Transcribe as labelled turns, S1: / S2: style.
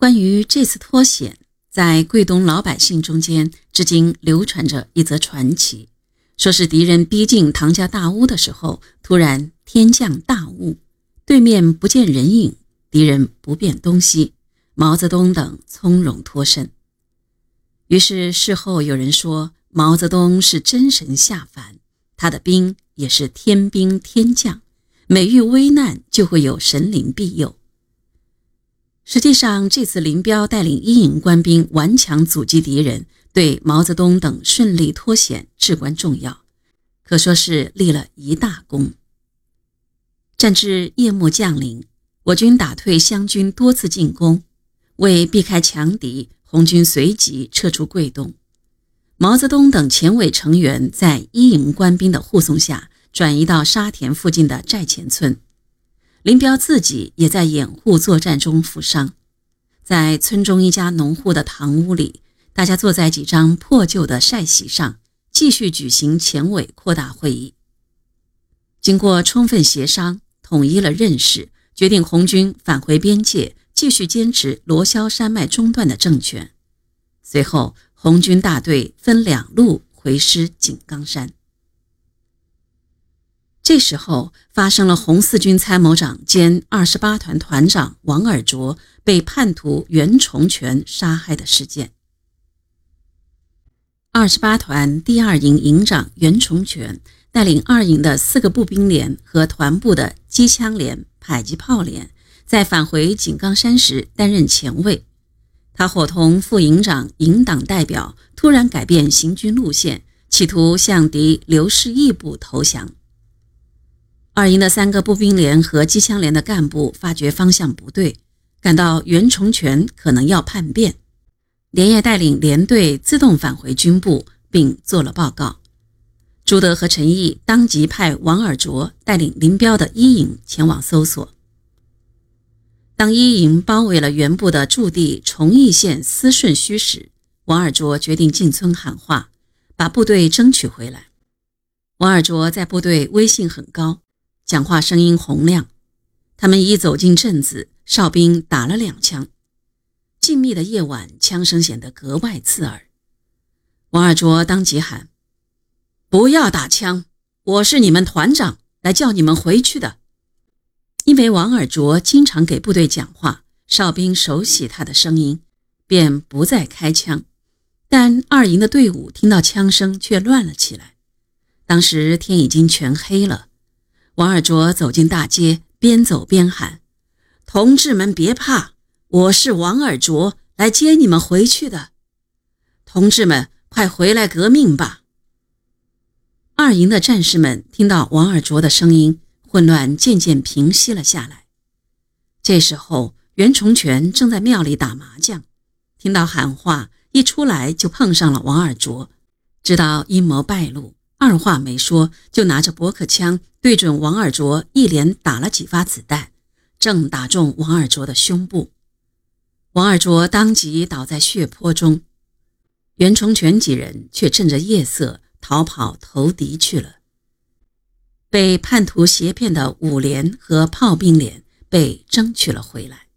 S1: 关于这次脱险，在桂东老百姓中间，至今流传着一则传奇，说是敌人逼近唐家大屋的时候，突然天降大雾，对面不见人影，敌人不辨东西，毛泽东等从容脱身。于是事后有人说，毛泽东是真神下凡，他的兵也是天兵天将，每遇危难就会有神灵庇佑。实际上，这次林彪带领一营官兵顽强阻击敌人，对毛泽东等顺利脱险至关重要，可说是立了一大功。战至夜幕降临，我军打退湘军多次进攻，为避开强敌，红军随即撤出桂东。毛泽东等前委成员在一营官兵的护送下，转移到沙田附近的寨前村。林彪自己也在掩护作战中负伤，在村中一家农户的堂屋里，大家坐在几张破旧的晒席上，继续举行前委扩大会议。经过充分协商，统一了认识，决定红军返回边界，继续坚持罗霄山脉中段的政权。随后，红军大队分两路回师井冈山。这时候发生了红四军参谋长兼二十八团团长王尔琢被叛徒袁崇全杀害的事件。二十八团第二营营长袁崇全带领二营的四个步兵连和团部的机枪连、迫击炮连，在返回井冈山时担任前卫。他伙同副营长、营党代表突然改变行军路线，企图向敌刘世义部投降。二营的三个步兵连和机枪连的干部发觉方向不对，感到袁崇全可能要叛变，连夜带领连队自动返回军部，并做了报告。朱德和陈毅当即派王尔琢带领林彪的一营前往搜索。当一营包围了原部的驻地崇义县思顺墟时，王尔琢决定进村喊话，把部队争取回来。王尔琢在部队威信很高。讲话声音洪亮，他们一走进镇子，哨兵打了两枪。静谧的夜晚，枪声显得格外刺耳。王二卓当即喊：“不要打枪！我是你们团长，来叫你们回去的。”因为王二卓经常给部队讲话，哨兵熟悉他的声音，便不再开枪。但二营的队伍听到枪声，却乱了起来。当时天已经全黑了。王尔琢走进大街，边走边喊：“同志们，别怕，我是王尔琢，来接你们回去的。同志们，快回来革命吧！”二营的战士们听到王尔琢的声音，混乱渐渐平息了下来。这时候，袁崇全正在庙里打麻将，听到喊话，一出来就碰上了王尔琢，知道阴谋败露。二话没说，就拿着驳壳枪对准王尔琢，一连打了几发子弹，正打中王尔琢的胸部。王尔琢当即倒在血泊中，袁崇全几人却趁着夜色逃跑投敌去了。被叛徒胁骗的五连和炮兵连被争取了回来。